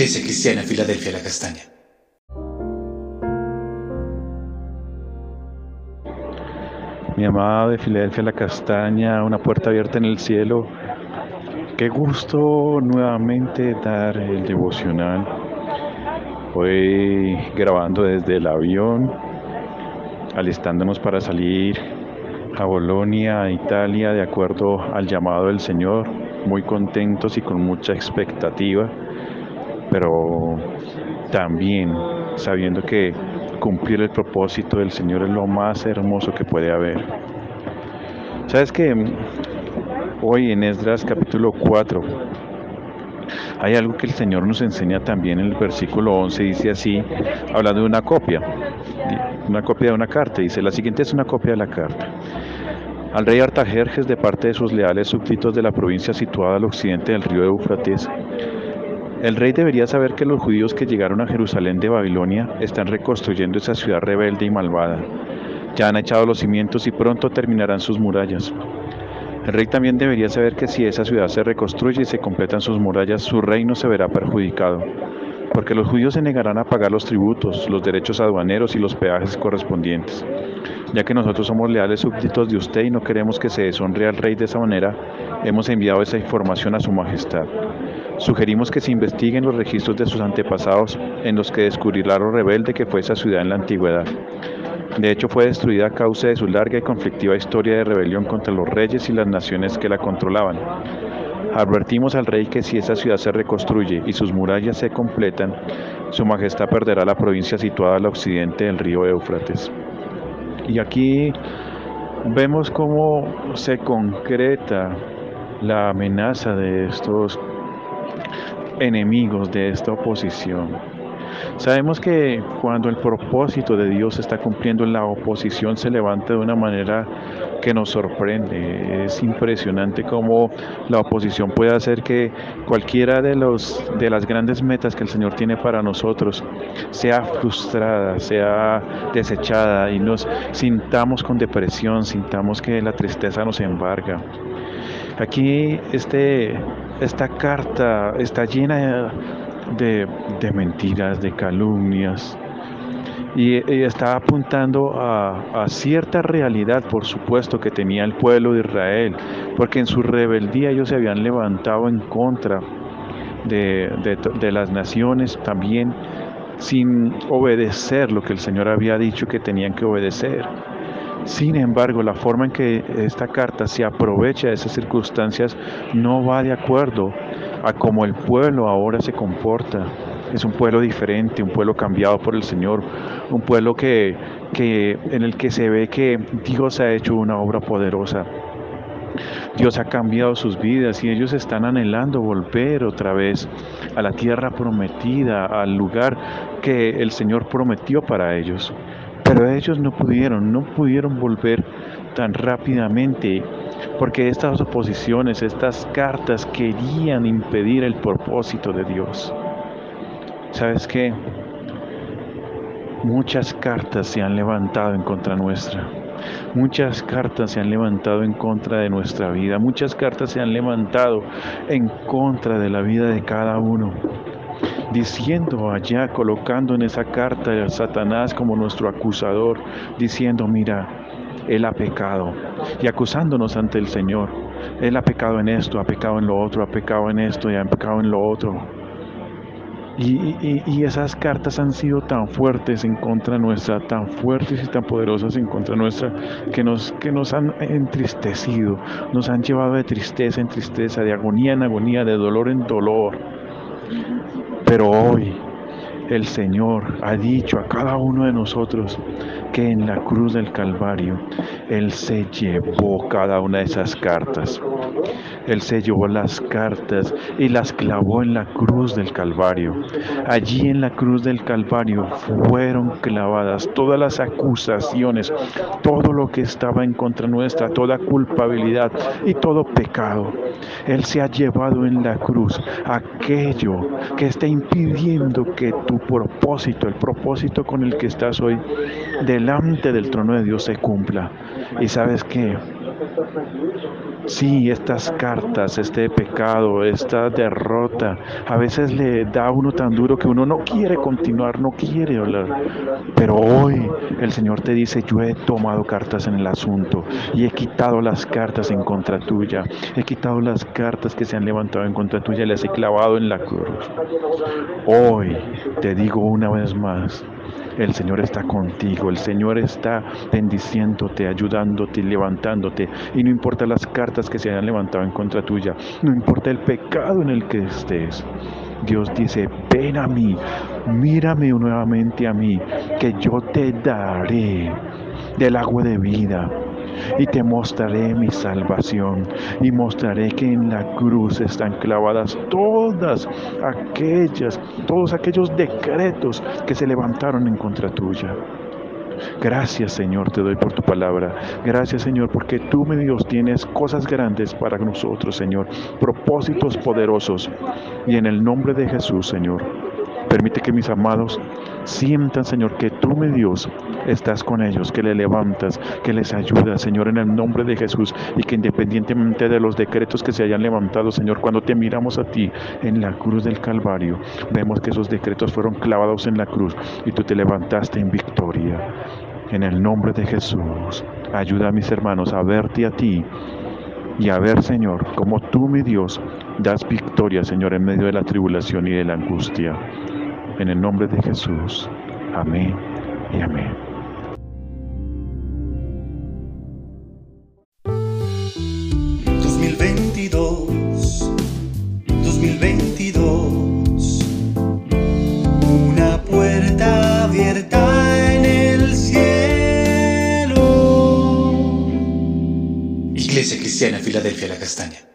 Iglesia Cristiana Filadelfia La Castaña. Mi amada de Filadelfia La Castaña, una puerta abierta en el cielo. Qué gusto nuevamente dar el devocional. Hoy grabando desde el avión, alistándonos para salir a Bolonia, Italia, de acuerdo al llamado del Señor, muy contentos y con mucha expectativa, pero también sabiendo que cumplir el propósito del Señor es lo más hermoso que puede haber. Sabes que hoy en Esdras capítulo 4 hay algo que el Señor nos enseña también en el versículo 11, dice así, hablando de una copia, una copia de una carta, dice, la siguiente es una copia de la carta. Al rey Artajerjes de parte de sus leales súbditos de la provincia situada al occidente del río Éufrates, el rey debería saber que los judíos que llegaron a Jerusalén de Babilonia están reconstruyendo esa ciudad rebelde y malvada. Ya han echado los cimientos y pronto terminarán sus murallas. El rey también debería saber que si esa ciudad se reconstruye y se completan sus murallas, su reino se verá perjudicado, porque los judíos se negarán a pagar los tributos, los derechos aduaneros y los peajes correspondientes. Ya que nosotros somos leales súbditos de usted y no queremos que se deshonre al rey de esa manera, hemos enviado esa información a su majestad. Sugerimos que se investiguen los registros de sus antepasados en los que descubrirá lo rebelde que fue esa ciudad en la antigüedad. De hecho, fue destruida a causa de su larga y conflictiva historia de rebelión contra los reyes y las naciones que la controlaban. Advertimos al rey que si esa ciudad se reconstruye y sus murallas se completan, su majestad perderá la provincia situada al occidente del río Éufrates. Y aquí vemos cómo se concreta la amenaza de estos enemigos de esta oposición. Sabemos que cuando el propósito de Dios está cumpliendo, la oposición se levanta de una manera que nos sorprende. Es impresionante cómo la oposición puede hacer que cualquiera de, los, de las grandes metas que el Señor tiene para nosotros sea frustrada, sea desechada y nos sintamos con depresión, sintamos que la tristeza nos embarga. Aquí este, esta carta está llena de, mentiras, de calumnias, y, está apuntando a, cierta realidad, por supuesto, que tenía el pueblo de Israel, porque en su rebeldía ellos se habían levantado en contra de, de las naciones también sin obedecer lo que el Señor había dicho que tenían que obedecer. Sin embargo, la forma en que esta carta se aprovecha de esas circunstancias no va de acuerdo a cómo el pueblo ahora se comporta. Es un pueblo diferente, un pueblo cambiado por el Señor, un pueblo que, que, en el que se ve que Dios ha hecho una obra poderosa. Dios ha cambiado sus vidas y ellos están anhelando volver otra vez a la tierra prometida, al lugar que el Señor prometió para ellos. Pero ellos no pudieron, no pudieron volver tan rápidamente, porque estas oposiciones, estas cartas querían impedir el propósito de Dios. ¿Sabes qué? Muchas cartas se han levantado en contra nuestra. Muchas cartas se han levantado en contra de nuestra vida. Muchas cartas se han levantado en contra de la vida de cada uno diciendo allá, colocando en esa carta a Satanás como nuestro acusador, diciendo, mira, él ha pecado, y acusándonos ante el Señor. Él ha pecado en esto, ha pecado en lo otro, ha pecado en esto y ha pecado en lo otro. Y, esas cartas han sido tan fuertes en contra nuestra, tan fuertes y tan poderosas en contra nuestra, que nos, que nos han entristecido, nos han llevado de tristeza en tristeza, de agonía en agonía, de dolor en dolor. Pero hoy el Señor ha dicho a cada uno de nosotros que en la cruz del Calvario Él se llevó cada una de esas cartas. Él se llevó las cartas y las clavó en la cruz del Calvario. Allí en la cruz del Calvario fueron clavadas todas las acusaciones, todo lo que estaba en contra nuestra, toda culpabilidad y todo pecado. Él se ha llevado en la cruz aquello que está impidiendo que tu propósito, el propósito con el que estás hoy delante del trono de Dios se cumpla. Y sabes que Sí, estas cartas, este pecado, esta derrota, a veces le da a uno tan duro que uno no quiere continuar, no quiere hablar. Pero hoy el Señor te dice, yo he tomado cartas en el asunto y he quitado las cartas en contra tuya. He quitado las cartas que se han levantado en contra tuya y las he clavado en la cruz. Hoy te digo una vez más, el Señor está contigo, el Señor está bendiciéndote, ayudándote, levantándote. Y no importa las cartas que se hayan levantado en contra tuya, no importa el pecado en el que estés. Dios dice, ven a mí, mírame nuevamente a mí, que yo te daré del agua de vida y te mostraré mi salvación y mostraré que en la cruz están clavadas todas aquellas, todos aquellos decretos que se levantaron en contra tuya. Gracias Señor, te doy por tu palabra. Gracias Señor, porque tú, mi Dios, tienes cosas grandes para nosotros, Señor. Propósitos poderosos. Y en el nombre de Jesús, Señor, permite que mis amados sientan, Señor, que tú, mi Dios, estás con ellos, que le levantas, que les ayudas, Señor, en el nombre de Jesús, y que independientemente de los decretos que se hayan levantado, Señor, cuando te miramos a ti en la cruz del Calvario, vemos que esos decretos fueron clavados en la cruz y tú te levantaste en victoria. En el nombre de Jesús, ayuda a mis hermanos a verte a ti y a ver, Señor, como tú, mi Dios, das victoria, Señor, en medio de la tribulación y de la angustia. En el nombre de Jesús. Amén y amén. 2022, 2022, una puerta abierta en el cielo. Iglesia Cristiana Filadelfia La Castaña.